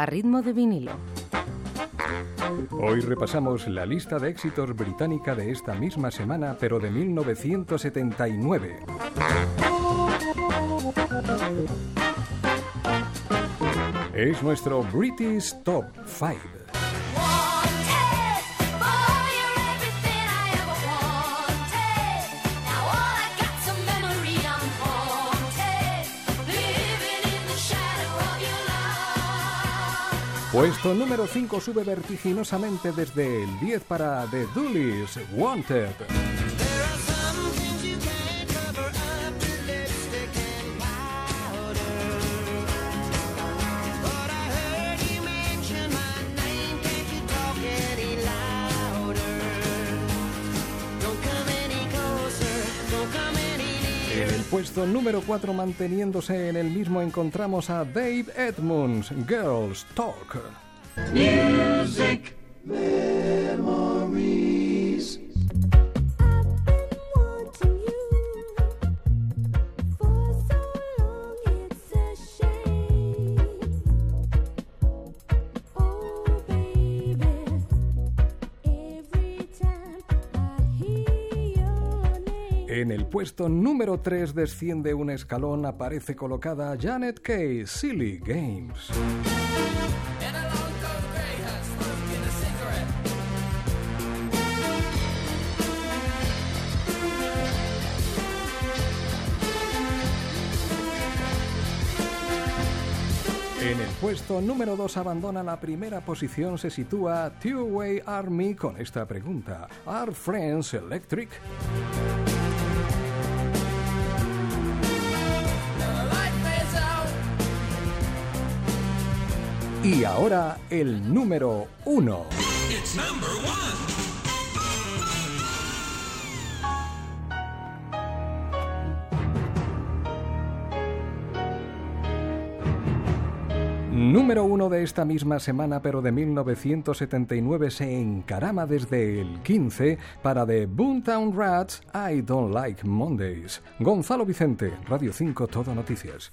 a ritmo de vinilo. Hoy repasamos la lista de éxitos británica de esta misma semana, pero de 1979. Es nuestro British Top 5. Puesto número 5 sube vertiginosamente desde el 10 para The Doolies, Wanted. Puesto número 4 manteniéndose en el mismo encontramos a Dave Edmunds, Girls Talk. En el puesto número 3 desciende un escalón, aparece colocada Janet Kay, Silly Games. En el puesto número 2 abandona la primera posición, se sitúa Two Way Army con esta pregunta: ¿Are Friends Electric? Y ahora el número uno. Número uno de esta misma semana, pero de 1979, se encarama desde el 15 para The Boomtown Rats I Don't Like Mondays. Gonzalo Vicente, Radio 5, Todo Noticias.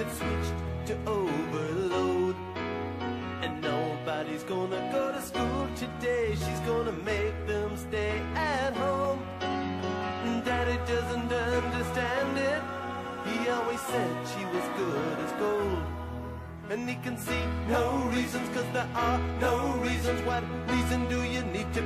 Get switched to overload. And nobody's gonna go to school today. She's gonna make them stay at home. Daddy doesn't understand it. He always said she was good as gold. And he can see no reasons, cause there are no reasons. What reason do you need to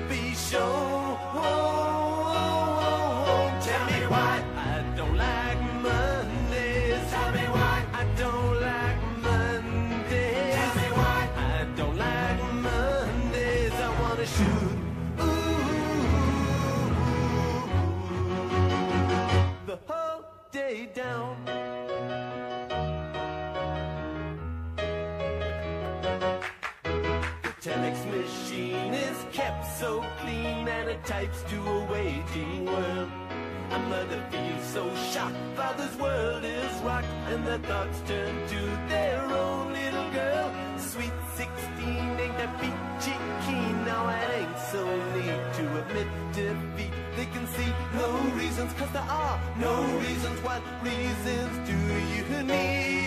their thoughts turn to their no reasons. What reasons do you need?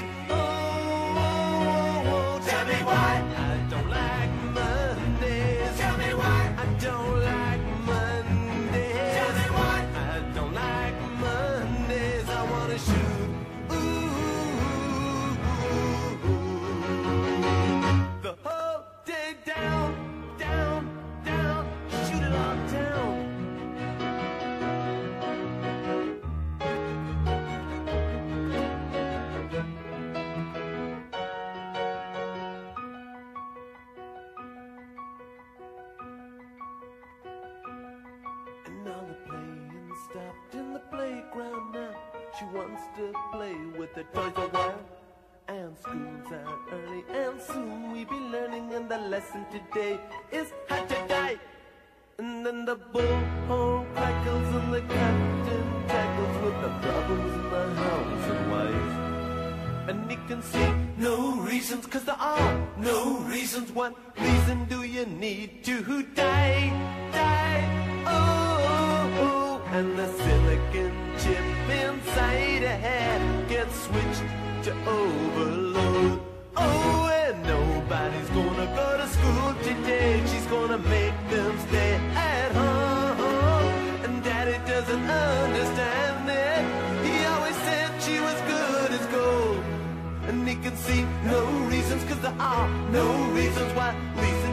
She wants to play with the toys a while. And school's out early, and soon we'll be learning. And the lesson today is how to die. And then the bullhorn crackles, and the captain tackles with the problems in the house and wife. And he can see no reasons, cause there are no reasons. What reason do you need to die? Die, there are no reasons why Lisa